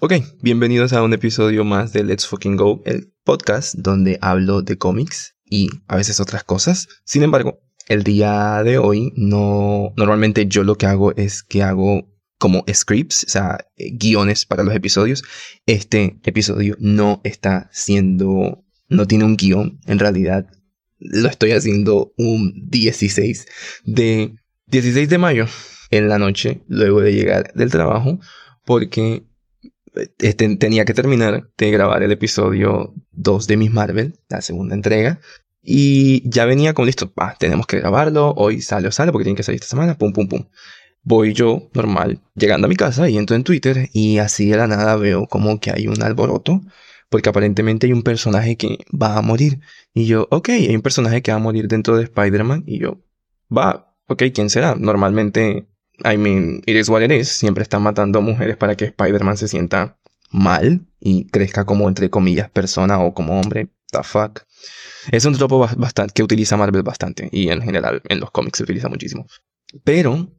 Ok, bienvenidos a un episodio más de Let's Fucking Go, el podcast donde hablo de cómics y a veces otras cosas. Sin embargo, el día de hoy no, normalmente yo lo que hago es que hago como scripts, o sea, eh, guiones para los episodios. Este episodio no está siendo, no tiene un guion, en realidad lo estoy haciendo un 16 de 16 de mayo en la noche luego de llegar del trabajo porque este, tenía que terminar de grabar el episodio 2 de Miss Marvel, la segunda entrega. Y ya venía como listo, ah, tenemos que grabarlo, hoy sale o sale porque tiene que salir esta semana, pum, pum, pum. Voy yo, normal, llegando a mi casa y entro en Twitter y así de la nada veo como que hay un alboroto porque aparentemente hay un personaje que va a morir. Y yo, ok, hay un personaje que va a morir dentro de Spider-Man y yo, va, ok, ¿quién será? Normalmente I mean, it is what it is. Siempre están matando mujeres para que Spider-Man se sienta mal y crezca como, entre comillas, persona o como hombre. The fuck. Es un tropo bastante, que utiliza Marvel bastante y en general en los cómics se utiliza muchísimo. Pero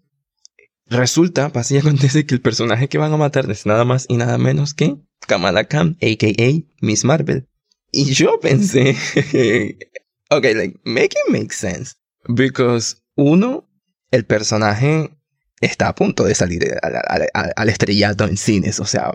resulta, pasa y acontece que el personaje que van a matar es nada más y nada menos que Kamala Khan, a.k.a. Miss Marvel. Y yo pensé, ok, like, make it make sense. Because, uno, el personaje está a punto de salir al, estrellato en cines. O sea,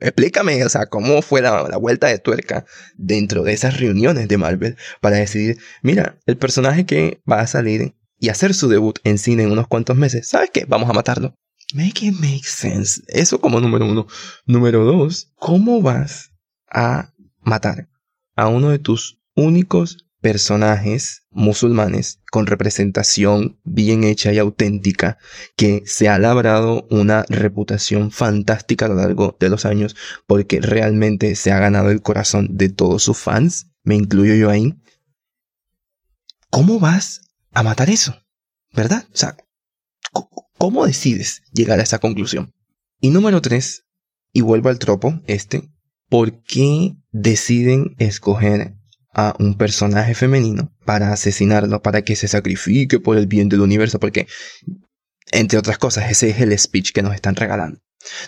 explícame, o sea, cómo fue la, la, vuelta de tuerca dentro de esas reuniones de Marvel para decidir, mira, el personaje que va a salir y hacer su debut en cine en unos cuantos meses, ¿sabes qué? Vamos a matarlo. Make it make sense. Eso como número uno. Número dos, ¿cómo vas a matar a uno de tus únicos personajes musulmanes con representación bien hecha y auténtica que se ha labrado una reputación fantástica a lo largo de los años porque realmente se ha ganado el corazón de todos sus fans, me incluyo yo ahí. ¿Cómo vas a matar eso? ¿Verdad? O sea, ¿cómo decides llegar a esa conclusión? Y número tres, y vuelvo al tropo este, ¿por qué deciden escoger a un personaje femenino para asesinarlo, para que se sacrifique por el bien del universo, porque, entre otras cosas, ese es el speech que nos están regalando.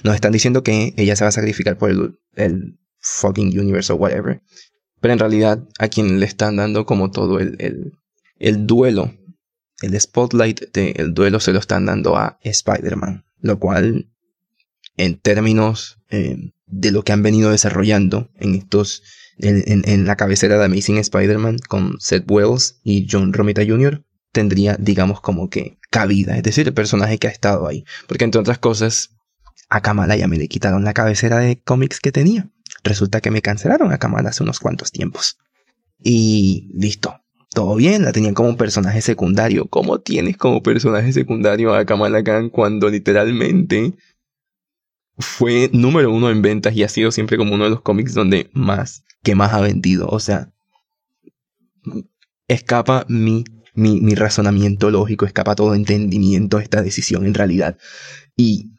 Nos están diciendo que ella se va a sacrificar por el, el fucking universe o whatever. Pero en realidad a quien le están dando como todo el, el, el duelo, el spotlight del duelo se lo están dando a Spider-Man. Lo cual, en términos eh, de lo que han venido desarrollando en estos en, la cabecera de Amazing Spider-Man con Seth Wells y John Romita Jr. tendría, digamos, como que cabida, es decir, el personaje que ha estado ahí. Porque entre otras cosas, a Kamala ya me le quitaron la cabecera de cómics que tenía. Resulta que me cancelaron a Kamala hace unos cuantos tiempos. Y listo. Todo bien, la tenían como un personaje secundario. ¿Cómo tienes como personaje secundario a Kamala Khan cuando literalmente fue número uno en ventas y ha sido siempre como uno de los cómics donde más, que más ha vendido. O sea, escapa mi, mi, mi razonamiento lógico, escapa todo entendimiento esta decisión en realidad. Y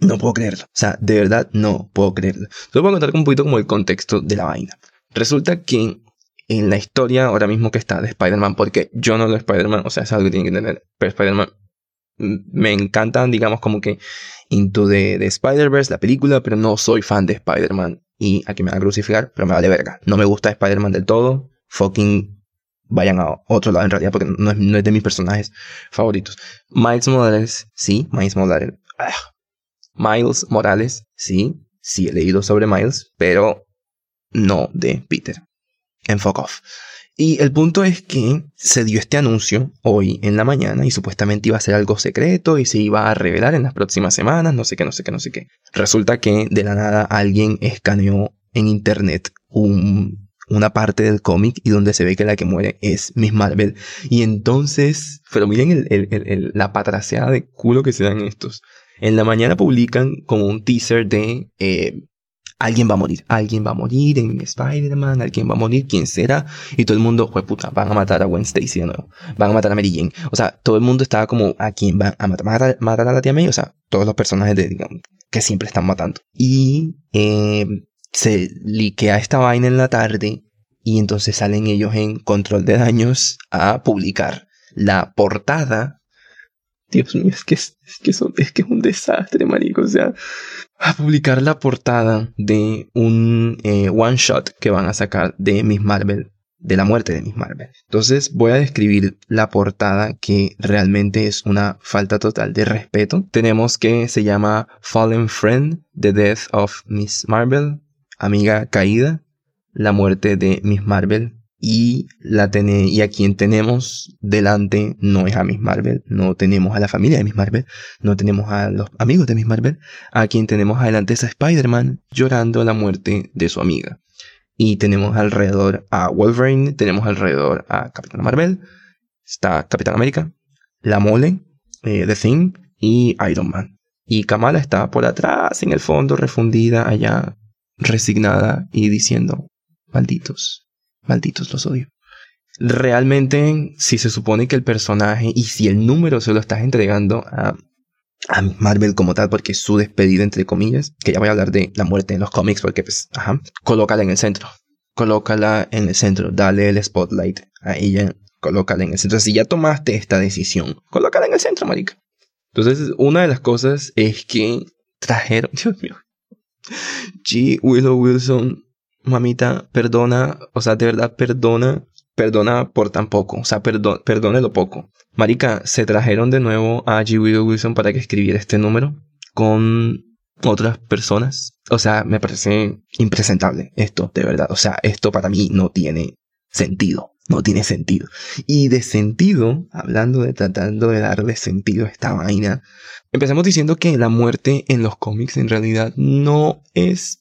no puedo creerlo. O sea, de verdad no puedo creerlo. Solo voy a contar un poquito como el contexto de la vaina. Resulta que en la historia ahora mismo que está de Spider-Man, porque yo no lo Spider-Man, o sea, es algo que tienen que entender, pero Spider-Man me encantan, digamos, como que Into the, Spider-Verse, la película, pero no soy fan de Spider-Man. Y aquí me van a crucificar, pero me vale verga. No me gusta Spider-Man del todo. Fucking vayan a otro lado en realidad, porque no es, de mis personajes favoritos. Miles Morales, sí, Miles Morales. Ah. Miles Morales, sí, sí he leído sobre Miles, pero no de Peter. En fuck off. Y el punto es que se dio este anuncio hoy en la mañana y supuestamente iba a ser algo secreto y se iba a revelar en las próximas semanas, no sé qué, no sé qué, no sé qué. Resulta que de la nada alguien escaneó en internet una parte del cómic y donde se ve que la que muere es Miss Marvel. Y entonces, pero miren la patraseada de culo que se dan estos. En la mañana publican como un teaser de eh, alguien va a morir, alguien va a morir en Spider-Man, alguien va a morir, ¿quién será? Y todo el mundo, pues puta, van a matar a Gwen Stacy de nuevo, van a matar a Mary Jane. O sea, todo el mundo estaba como, ¿a quién van a matar? ¿Matar, a la tía May? O sea, todos los personajes que siempre están matando. Y eh, se liquea esta vaina en la tarde y entonces salen ellos en control de daños a publicar la portada Dios mío, es que es, que, es un desastre, marico. O sea, a publicar la portada de un eh, one shot que van a sacar de Miss Marvel, de la muerte de Miss Marvel. Entonces voy a describir la portada que realmente es una falta total de respeto. Tenemos que se llama Fallen Friend, The Death of Miss Marvel, Amiga Caída, la muerte de Miss Marvel, y, la y a quien tenemos delante no es a Miss Marvel, no tenemos a la familia de Miss Marvel, no tenemos a los amigos de Miss Marvel, a quien tenemos adelante es a Spider-Man llorando la muerte de su amiga. Y tenemos alrededor a Wolverine, tenemos alrededor a Capitán Marvel, está Capitán América, La Mole, eh, The Thing y Iron Man. Y Kamala está por atrás, en el fondo, refundida allá, resignada y diciendo, malditos, Malditos los odio. Realmente, si se supone que el personaje y si el número se lo estás entregando a, a Marvel como tal, porque su despedida, entre comillas, que ya voy a hablar de la muerte en los cómics, porque pues, ajá, colócala en el centro. Colócala en el centro, dale el spotlight a ella, colócala en el centro. Si ya tomaste esta decisión, colócala en el centro, marica. Entonces, una de las cosas es que trajeron, Dios mío, G. Willow Wilson mamita, perdona, o sea, de verdad, perdona, perdona por tan poco, o sea, perdón, perdone lo poco. Marica, se trajeron de nuevo a G. Wilson para que escribiera este número con otras personas. O sea, me parece impresentable esto, de verdad. O sea, esto para mí no tiene sentido. No tiene sentido. Y de sentido, hablando de tratando de darle sentido a esta vaina, empezamos diciendo que la muerte en los cómics en realidad no es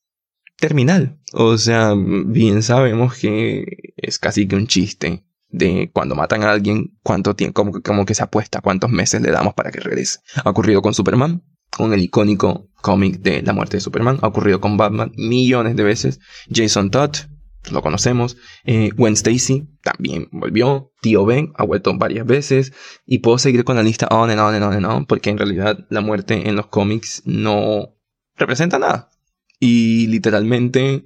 terminal. O sea, bien sabemos que es casi que un chiste de cuando matan a alguien, cuánto tiempo, como, que se apuesta, cuántos meses le damos para que regrese. Ha ocurrido con Superman, con el icónico cómic de la muerte de Superman. Ha ocurrido con Batman millones de veces. Jason Todd, lo conocemos. Eh, Gwen Stacy también volvió. Tío Ben ha vuelto varias veces. Y puedo seguir con la lista on and on and on and on. Porque en realidad la muerte en los cómics no representa nada. Y literalmente,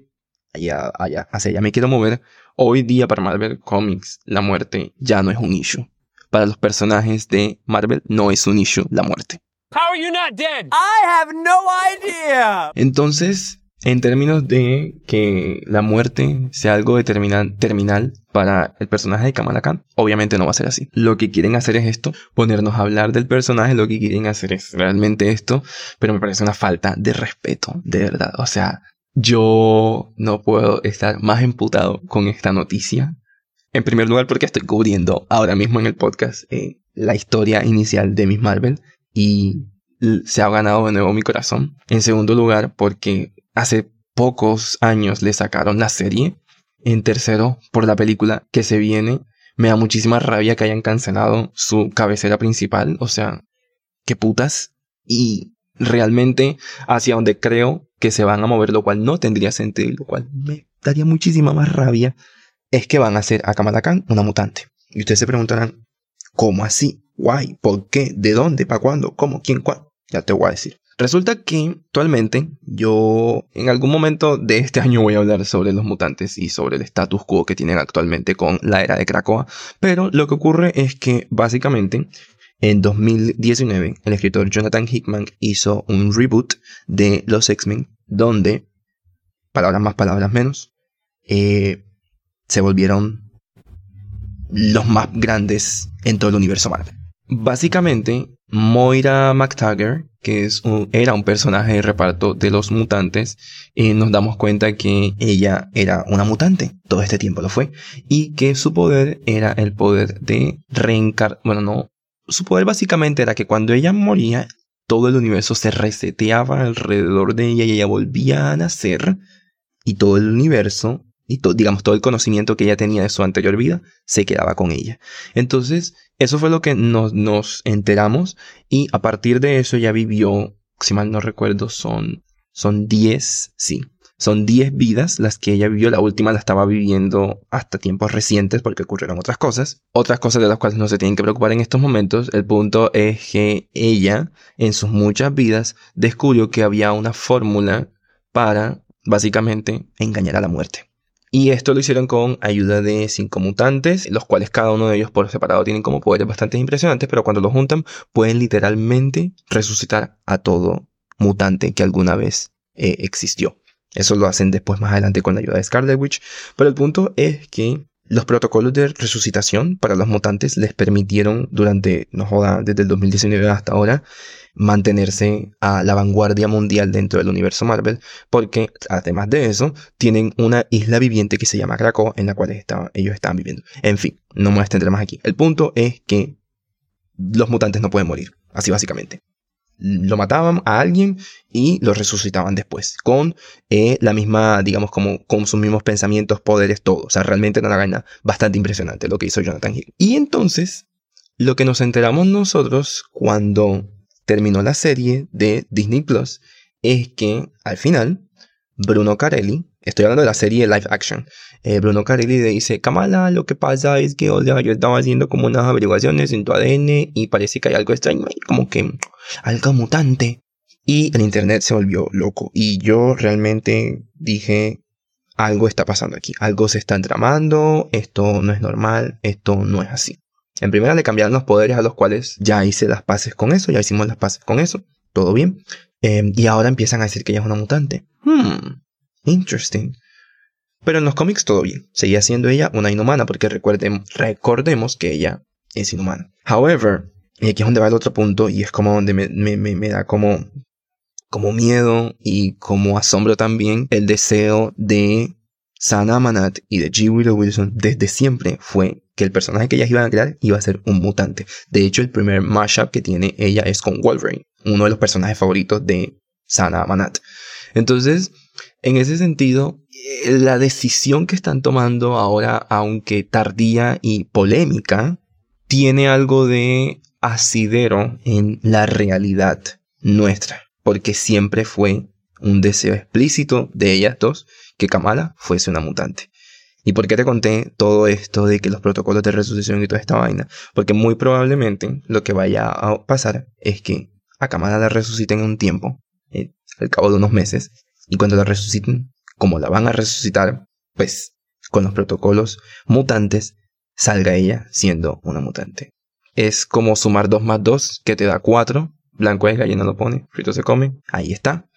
allá, allá, hacia allá me quiero mover. Hoy día para Marvel Comics, la muerte ya no es un issue. Para los personajes de Marvel no es un issue la muerte. How are you not dead? I have no idea. Entonces, en términos de que la muerte sea algo determinante, terminal para el personaje de Kamala Khan, obviamente no va a ser así. Lo que quieren hacer es esto, ponernos a hablar del personaje, lo que quieren hacer es realmente esto, pero me parece una falta de respeto, de verdad. O sea, yo no puedo estar más emputado con esta noticia. En primer lugar, porque estoy cubriendo ahora mismo en el podcast eh, la historia inicial de Miss Marvel y se ha ganado de nuevo mi corazón. En segundo lugar, porque hace pocos años le sacaron la serie. En tercero, por la película que se viene. Me da muchísima rabia que hayan cancelado su cabecera principal. O sea, qué putas. Y realmente hacia donde creo que se van a mover, lo cual no tendría sentido, lo cual me daría muchísima más rabia, es que van a hacer a Kamala Khan una mutante. Y ustedes se preguntarán, ¿cómo así? ¿Why? ¿Por qué? ¿De dónde? ¿Para cuándo? ¿Cómo? ¿Quién? ¿Cuál? Ya te voy a decir. Resulta que actualmente yo en algún momento de este año voy a hablar sobre los mutantes y sobre el status quo que tienen actualmente con la era de Krakoa, pero lo que ocurre es que básicamente en 2019 el escritor Jonathan Hickman hizo un reboot de los X-Men donde, palabras más, palabras menos, eh, se volvieron los más grandes en todo el universo Marvel. Básicamente, Moira McTaggart, que es era un personaje de reparto de los mutantes, eh, nos damos cuenta que ella era una mutante, todo este tiempo lo fue, y que su poder era el poder de reencarnar, bueno, no, su poder básicamente era que cuando ella moría, todo el universo se reseteaba alrededor de ella y ella volvía a nacer, y todo el universo y digamos todo el conocimiento que ella tenía de su anterior vida se quedaba con ella. Entonces, eso fue lo que nos, nos enteramos y a partir de eso ya vivió, si mal no recuerdo, son, son 10, sí, son 10 vidas las que ella vivió. La última la estaba viviendo hasta tiempos recientes porque ocurrieron otras cosas. Otras cosas de las cuales no se tienen que preocupar en estos momentos. El punto es que ella, en sus muchas vidas, descubrió que había una fórmula para, básicamente, engañar a la muerte. Y esto lo hicieron con ayuda de cinco mutantes, los cuales cada uno de ellos por separado tienen como poderes bastante impresionantes, pero cuando los juntan pueden literalmente resucitar a todo mutante que alguna vez eh, existió. Eso lo hacen después más adelante con la ayuda de Scarlet Witch. Pero el punto es que los protocolos de resucitación para los mutantes les permitieron durante, no joda, desde el 2019 hasta ahora, mantenerse a la vanguardia mundial dentro del universo Marvel, porque además de eso, tienen una isla viviente que se llama Krakow, en la cual ellos estaban viviendo. En fin, no me extender más aquí. El punto es que los mutantes no pueden morir, así básicamente. Lo mataban a alguien y lo resucitaban después, con eh, la misma, digamos, como con sus mismos pensamientos, poderes, todo. O sea, realmente era una gana bastante impresionante lo que hizo Jonathan Hill. Y entonces, lo que nos enteramos nosotros cuando terminó la serie de Disney Plus es que al final Bruno Carelli, estoy hablando de la serie live action, eh, Bruno Carelli le dice, Kamala, lo que pasa es que yo estaba haciendo como unas averiguaciones en tu ADN y parece que hay algo extraño como que algo mutante. Y el internet se volvió loco y yo realmente dije, algo está pasando aquí, algo se está tramando, esto no es normal, esto no es así. En primera le cambiaron los poderes a los cuales ya hice las paces con eso, ya hicimos las paces con eso, todo bien. Em, y ahora empiezan a decir que ella es una mutante. Hmm, interesting. Pero en los cómics todo bien. Seguía siendo ella una inhumana porque recuerden, recordemos que ella es inhumana. However, y aquí es donde va el otro punto y es como donde me, me, me da como, como miedo y como asombro también el deseo de Sana Amanat y de G. Willow Wilson desde siempre fue que el personaje que ellas iban a crear iba a ser un mutante. De hecho, el primer mashup que tiene ella es con Wolverine, uno de los personajes favoritos de Sana Amanat. Entonces, en ese sentido, la decisión que están tomando ahora, aunque tardía y polémica, tiene algo de asidero en la realidad nuestra, porque siempre fue un deseo explícito de ellas dos que Kamala fuese una mutante. ¿Y por qué te conté todo esto de que los protocolos de resucitación y toda esta vaina? Porque muy probablemente lo que vaya a pasar es que a Kamala la resuciten en un tiempo, eh, al cabo de unos meses, y cuando la resuciten, como la van a resucitar, pues con los protocolos mutantes, salga ella siendo una mutante. Es como sumar 2 más 2, que te da 4. Blanco es, gallina lo pone, frito se come. Ahí está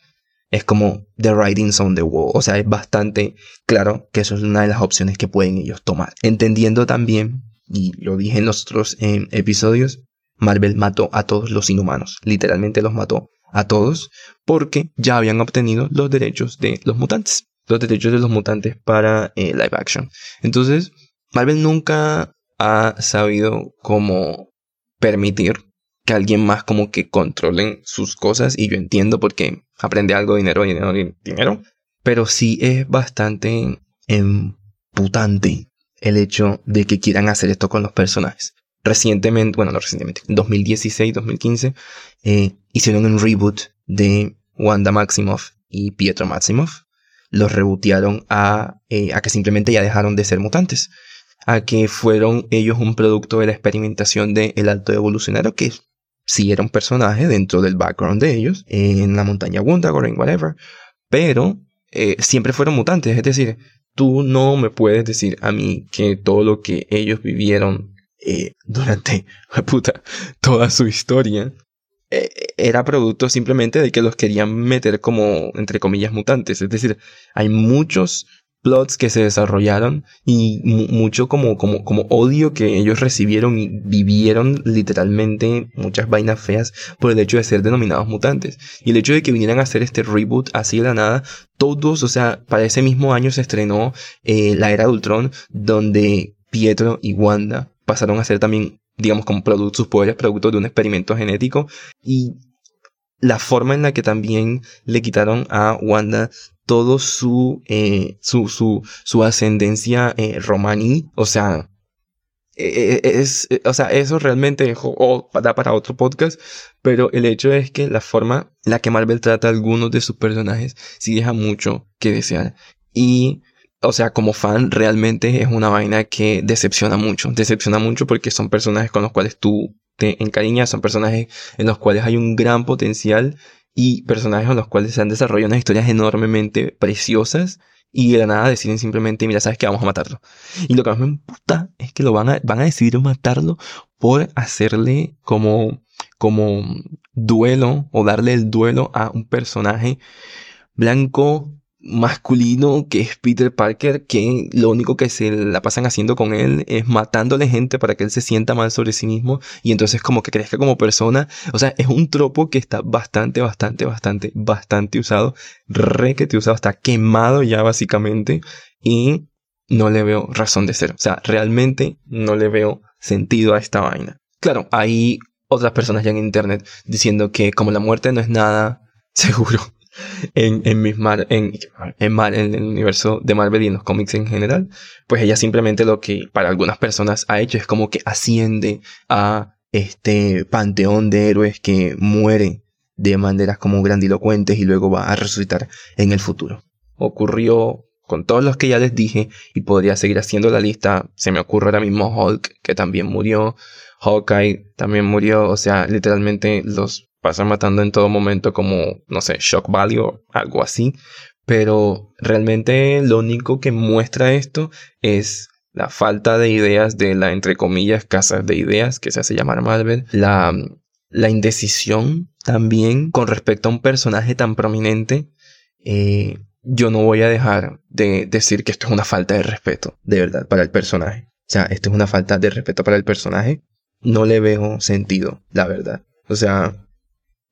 es como the writings on the wall. O sea, es bastante claro que eso es una de las opciones que pueden ellos tomar. Entendiendo también, y lo dije en los otros episodios, Marvel mató a todos los inhumanos. Literalmente los mató a todos porque ya habían obtenido los derechos de los mutantes. Los derechos de los mutantes para eh, live action. Entonces, Marvel nunca ha sabido cómo permitir que alguien más como que controlen sus cosas y yo entiendo porque aprende algo, dinero, dinero, dinero, pero sí es bastante emputante el hecho de que quieran hacer esto con los personajes. Recientemente, bueno, no recientemente, en 2016, 2015, eh, hicieron un reboot de Wanda Maximoff y Pietro Maximoff. Los rebootearon a, eh, a que simplemente ya dejaron de ser mutantes. A que fueron ellos un producto de la experimentación del el alto evolucionario, que si era un personaje dentro del background de elus en la montaña Wundagore, whatever, pero eh, siempre fueron mutantes, es decir, tú no me puedes decir a mí que todo lo que ellos vivieron eh, durante puta, toda su historia eh, era producto simplemente de que los querían meter como, entre comillas, mutantes. Es decir, hay muchos plots que se desarrollaron y mucho como, como, como odio que ellos recibieron y vivieron literalmente muchas vainas feas por el hecho de ser denominados mutantes. Y el hecho de que vinieran a hacer este reboot así de la nada, todos, o sea, para ese mismo año se estrenó eh, la era de Ultron, donde Pietro y Wanda pasaron a ser también, digamos, como sus poderes productos de un experimento genético y la forma en la que también le quitaron a Wanda todo su, eh, su, su, ascendencia eh, romaní, o sea, eh, es, o sea, eso realmente da para otro podcast, pero el hecho es que la forma en la que Marvel trata a algunos de sus personajes sí deja mucho que desear. Y, o sea, como fan, realmente es una vaina que decepciona mucho. Decepciona mucho porque son personajes con los cuales tú te encariñas, son personajes en los cuales hay un gran potencial y personajes con los cuales se han desarrollado unas historias enormemente preciosas y de la nada deciden simplemente, mira, sabes que vamos a matarlo. Y lo que más me importa es que lo van a, van a decidir matarlo por hacerle como, como duelo o darle el duelo a un personaje blanco masculino que es Peter Parker, que lo único que se la pasan haciendo con él es matándole gente para que él se sienta mal sobre sí mismo y entonces como que crezca como persona. O sea, es un tropo que está bastante, bastante, bastante, bastante usado, re que te usado, está quemado ya básicamente y no le veo razón de ser. O sea, realmente no le veo sentido a esta vaina. Claro, hay otras personas ya en internet diciendo que como la muerte no es nada seguro en, en, en, en, en el universo de Marvel y en los cómics en general, pues ella simplemente lo que para algunas personas ha hecho es como que asciende a este panteón de héroes que muere de maneras como grandilocuentes y luego va a resucitar en el futuro. Ocurrió con todos los que ya les dije y podría seguir haciendo la lista. Se me ocurre ahora mismo Hulk, que también murió. Hawkeye también murió. O sea, literalmente los pasan matando en todo momento como, no sé, shock value o algo así. Pero realmente lo único que muestra esto es la falta de ideas de la, entre comillas, casa de ideas que se hace llamar Marvel. La, la indecisión también con respecto a un personaje tan prominente. Eh, yo no voy a dejar de decir que esto es una falta de respeto, de verdad, para el personaje. O sea, esto es una falta de respeto para el personaje. No le veo sentido, la verdad. O sea,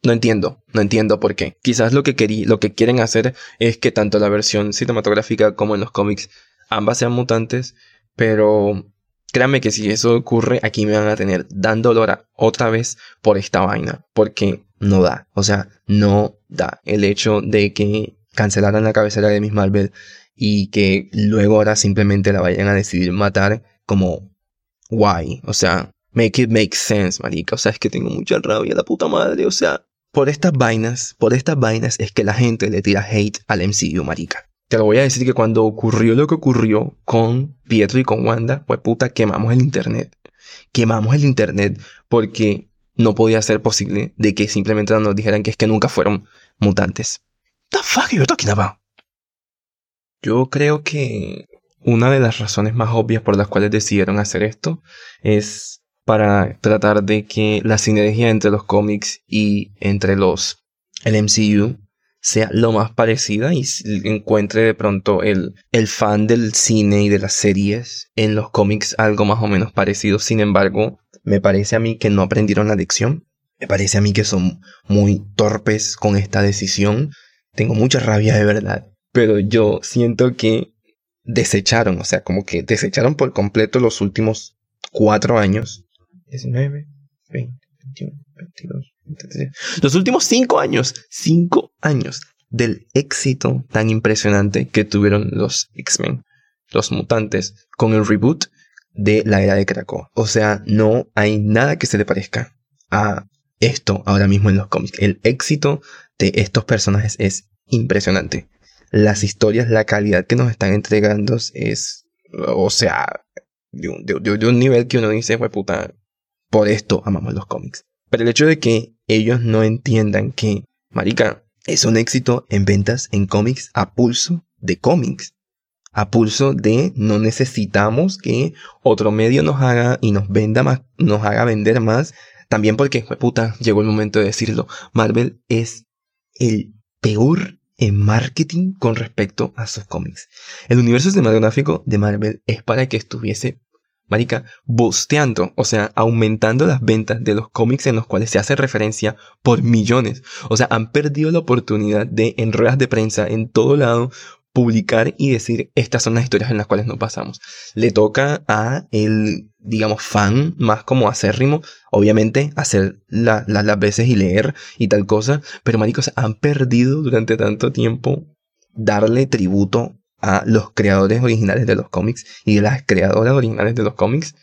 no entiendo, no entiendo por qué. Quizás lo que, lo que quieren hacer es que tanto la versión cinematográfica como en los cómics ambas sean mutantes, pero créanme que si eso ocurre, aquí me van a tener dando dolor otra vez por esta vaina, porque no da, o sea, no da. El hecho de que cancelaran la cabecera de Miss Marvel y que luego ahora simplemente la vayan a decidir matar como why, o sea, make it make sense, marica, o sea, es que tengo mucha rabia, la puta madre, o sea, por estas vainas, por estas vainas es que la gente le tira hate al MCU, marica. Te lo voy a decir que cuando ocurrió lo que ocurrió con Pietro y con Wanda, pues puta, quemamos el internet. Quemamos el internet porque no podía ser posible de que simplemente nos dijeran que es que nunca fueron mutantes. The fuck are? Yo creo que una de las razones más obvias por las cuales decidieron hacer esto es para tratar de que la sinergia entre los cómics y entre los el MCU sea lo más parecida y encuentre de pronto el, el fan del cine y de las series en los cómics algo más o menos parecido. Sin embargo, me parece a mí que no aprendieron la lección. Me parece a mí que son muy torpes con esta decisión. Tengo mucha rabia de verdad. Pero yo siento que desecharon, o sea, como que desecharon por completo los últimos cuatro años 19, 20, 21, 22, 23. Los últimos 5 años, 5 años del éxito tan impresionante que tuvieron los X-Men, los mutantes, con el reboot de la era de Krakow. O sea, no hay nada que se le parezca a esto ahora mismo en los cómics. El éxito de estos personajes es impresionante. Las historias, la calidad que nos están entregando es, o sea, de un, de un nivel que uno dice, fue puta, por esto amamos los cómics. Pero el hecho de que ellos no entiendan que, marica, es un éxito en ventas en cómics a pulso de cómics. A pulso de no necesitamos que otro medio nos haga y nos venda más, nos haga vender más. También porque, puta, llegó el momento de decirlo. Marvel es el peor en marketing con respecto a sus cómics. El universo cinematográfico de Marvel es para que estuviese marica, bosteando, o sea, aumentando las ventas de los cómics en los cuales se hace referencia por millones. O sea, han perdido la oportunidad de, en ruedas de prensa, en todo lado, publicar y decir, estas son las historias en las cuales nos pasamos. Le toca a el, digamos, fan más como acérrimo, obviamente, hacer las veces y leer y tal cosa, pero maricos, han perdido durante tanto tiempo darle tributo a los creadores originales de los cómics y las creadoras originales de los cómics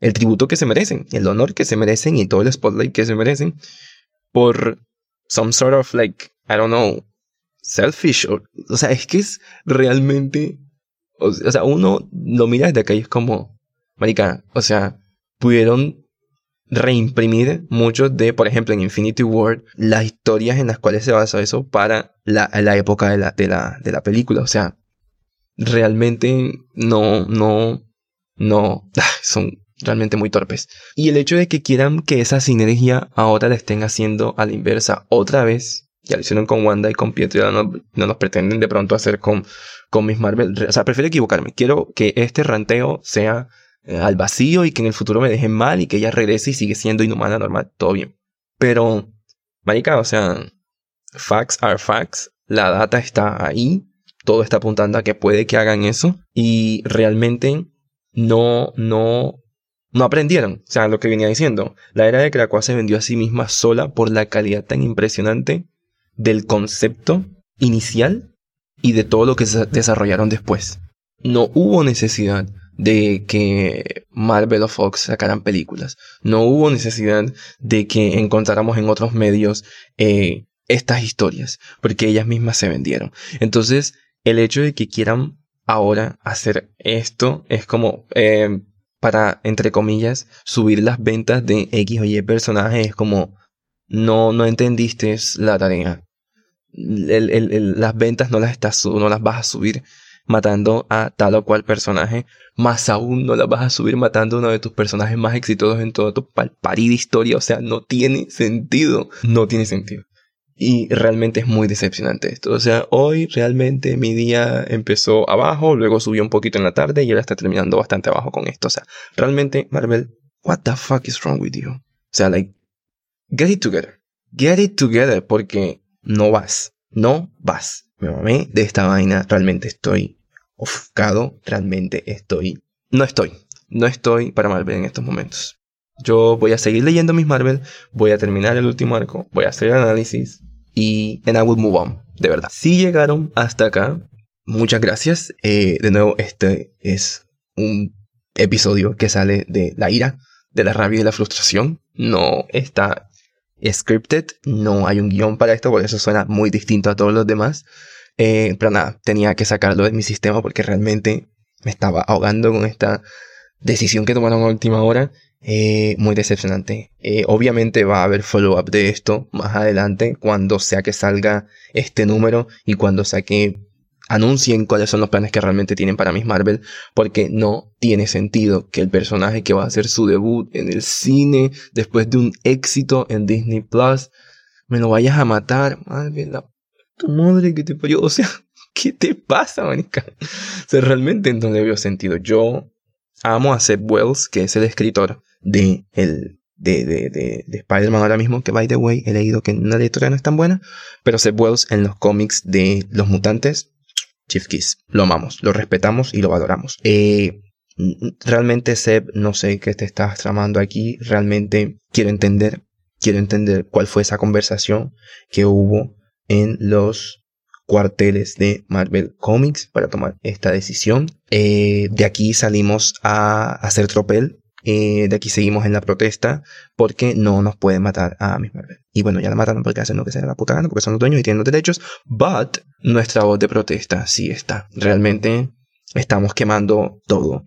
el tributo que se merecen, el honor que se merecen y todo el spotlight que se merecen por some sort of like, I don't know, selfish. O, sea, es que es realmente, o, sea, uno lo mira desde acá y es como, marica, o sea, pudieron reimprimir muchos de, por ejemplo, en Infinity War, las historias en las cuales se basa eso para la, la época de la, de, la, de la película. O sea, realmente no, no, no, son realmente muy torpes. Y el hecho de que quieran que esa sinergia ahora la estén haciendo a la inversa otra vez, ya lo hicieron con Wanda y con Pietro, ya no, no nos pretenden de pronto hacer con, con Miss Marvel. O sea, prefiero equivocarme. Quiero que este ranteo sea eh, al vacío y que en el futuro me dejen mal y que ella regrese y sigue siendo inhumana normal, todo bien. Pero, marica, o sea, facts are facts, la data está ahí, todo está apuntando a que puede que hagan eso y realmente no, no, no aprendieron. O sea, lo que venía diciendo, la era de Krakoa se vendió a sí misma sola por la calidad tan impresionante del concepto inicial y de todo lo que se desarrollaron después. No hubo necesidad de que Marvel o Fox sacaran películas. No hubo necesidad de que encontráramos en otros medios eh, estas historias, porque ellas mismas se vendieron. Entonces, el hecho de que quieran ahora hacer esto es como eh, para, entre comillas, subir las ventas de X o Y personajes. Es como, no, no entendiste la tarea. las ventas no las, estás, no las vas a subir matando a tal o cual personaje, más aún no la vas a subir matando a uno de tus personajes más exitosos en toda tu parida historia. O sea, no tiene sentido. No tiene sentido. Y realmente es muy decepcionante esto. O sea, hoy realmente mi día empezó abajo, luego subió un poquito en la tarde y ahora está terminando bastante abajo con esto. O sea, realmente, Marvel, what the fuck is wrong with you? O sea, like, get it together. Get it together porque no vas. No vas. Me mamé de esta vaina. Realmente estoy ofuscado, realmente estoy... No estoy, no estoy para Marvel en estos momentos. Yo voy a seguir leyendo mis Marvel, voy a terminar el último arco, voy a hacer el análisis y en I will move on, de verdad. Si llegaron hasta acá, muchas gracias. Eh, de nuevo, este es un episodio que sale de la ira, de la rabia y de la frustración. No está scripted, no hay un guion para esto, por eso suena muy distinto a todos los demás. Eh, pero nada, tenía que sacarlo de mi sistema porque realmente me estaba ahogando con esta decisión que tomaron a última hora. Eh, muy decepcionante. Eh, obviamente va a haber follow-up de esto más adelante cuando sea que salga este número y cuando sea que anuncien cuáles son los planes que realmente tienen para Miss Marvel, porque no tiene sentido que el personaje que va a hacer su debut en el cine después de un éxito en Disney Plus me lo vayas a matar. Madre la tu madre que te parió. O sea, ¿qué te pasa, manica? O sea, realmente no le veo sentido. Yo amo a Seth Wells, que es el escritor de, el, de, de, de, de Spider-Man ahora mismo, que by the way, he leído que la historia no es tan buena, pero Seth Wells en los cómics de los mutantes, Chief Kiss, lo amamos, lo respetamos y lo valoramos. Eh, realmente Seb, no sé qué te estás tramando aquí, realmente quiero entender, quiero entender cuál fue esa conversación que hubo en los cuarteles de Marvel Comics para tomar esta decisión. Eh, de aquí salimos a hacer tropel. Eh, de aquí seguimos en la protesta porque no nos pueden matar a Miss Marvel. Y bueno, ya la mataron porque hacen lo que sea la puta gana, porque son los dueños y tienen los derechos. But nuestra voz de protesta sí está. Realmente estamos quemando todo.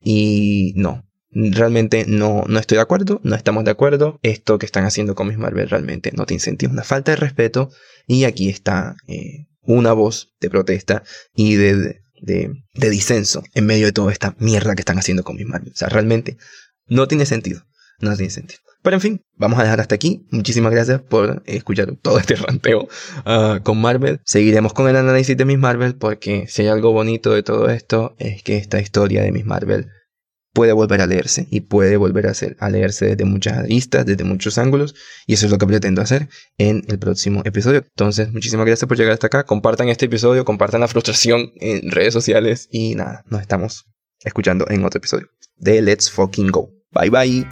Y no, realmente no, no estoy de acuerdo, no estamos de acuerdo. Esto que están haciendo con Miss Marvel realmente no te incentiva, una falta de respeto. Y aquí está eh, una voz de protesta y de, de, disenso en medio de toda esta mierda que están haciendo con Miss Marvel. O sea, realmente no tiene sentido. No tiene sentido. Pero en fin, vamos a dejar hasta aquí. Muchísimas gracias por escuchar todo este ranteo uh, con Marvel. Seguiremos con el análisis de Miss Marvel porque si hay algo bonito de todo esto es que esta historia de Miss Marvel puede volver a leerse y puede volver a, hacer, a leerse desde muchas aristas, desde muchos ángulos y eso es lo que pretendo hacer en el próximo episodio. Entonces, muchísimas gracias por llegar hasta acá. Compartan este episodio, compartan la frustración en redes sociales y nada, nos estamos escuchando en otro episodio de Let's Fucking Go. Bye bye.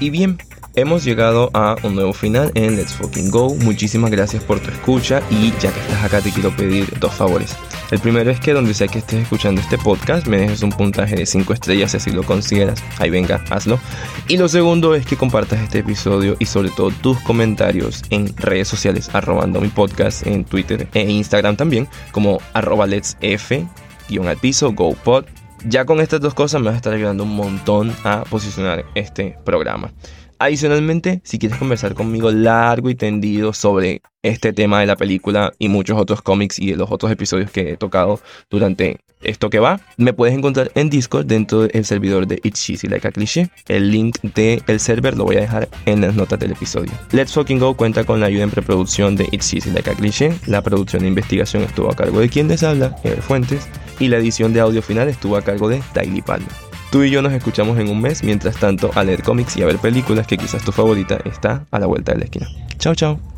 Y bien, hemos llegado a un nuevo final en Let's Fucking Go. Muchísimas gracias por tu escucha y ya que estás acá te quiero pedir dos favores. El primero es que donde sea que estés escuchando este podcast me dejes un puntaje de 5 estrellas si así lo consideras. Ahí venga, hazlo. Y lo segundo es que compartas este episodio y sobre todo tus comentarios en redes sociales arrobando mi podcast en Twitter e Instagram también como arroba let's f al piso GoPod ya con estas dos cosas me vas a estar ayudando un montón a posicionar este programa. Adicionalmente, si quieres conversar conmigo largo y tendido sobre este tema de la película y muchos otros cómics y los otros episodios que he tocado durante esto que va. Me puedes encontrar en Discord dentro del servidor de It's Cheesy Like a Cliché. El link del server lo voy a dejar en las notas del episodio. Let's Fucking Go cuenta con la ayuda en preproducción de It's Cheesy Like a Cliché. La producción de investigación estuvo a cargo de quien les habla, Ever Fuentes. Y la edición de audio final estuvo a cargo de Daily Palma. Tú y yo nos escuchamos en un mes, mientras tanto a leer cómics y a ver películas que quizás tu favorita está a la vuelta de la esquina. Chao, chao.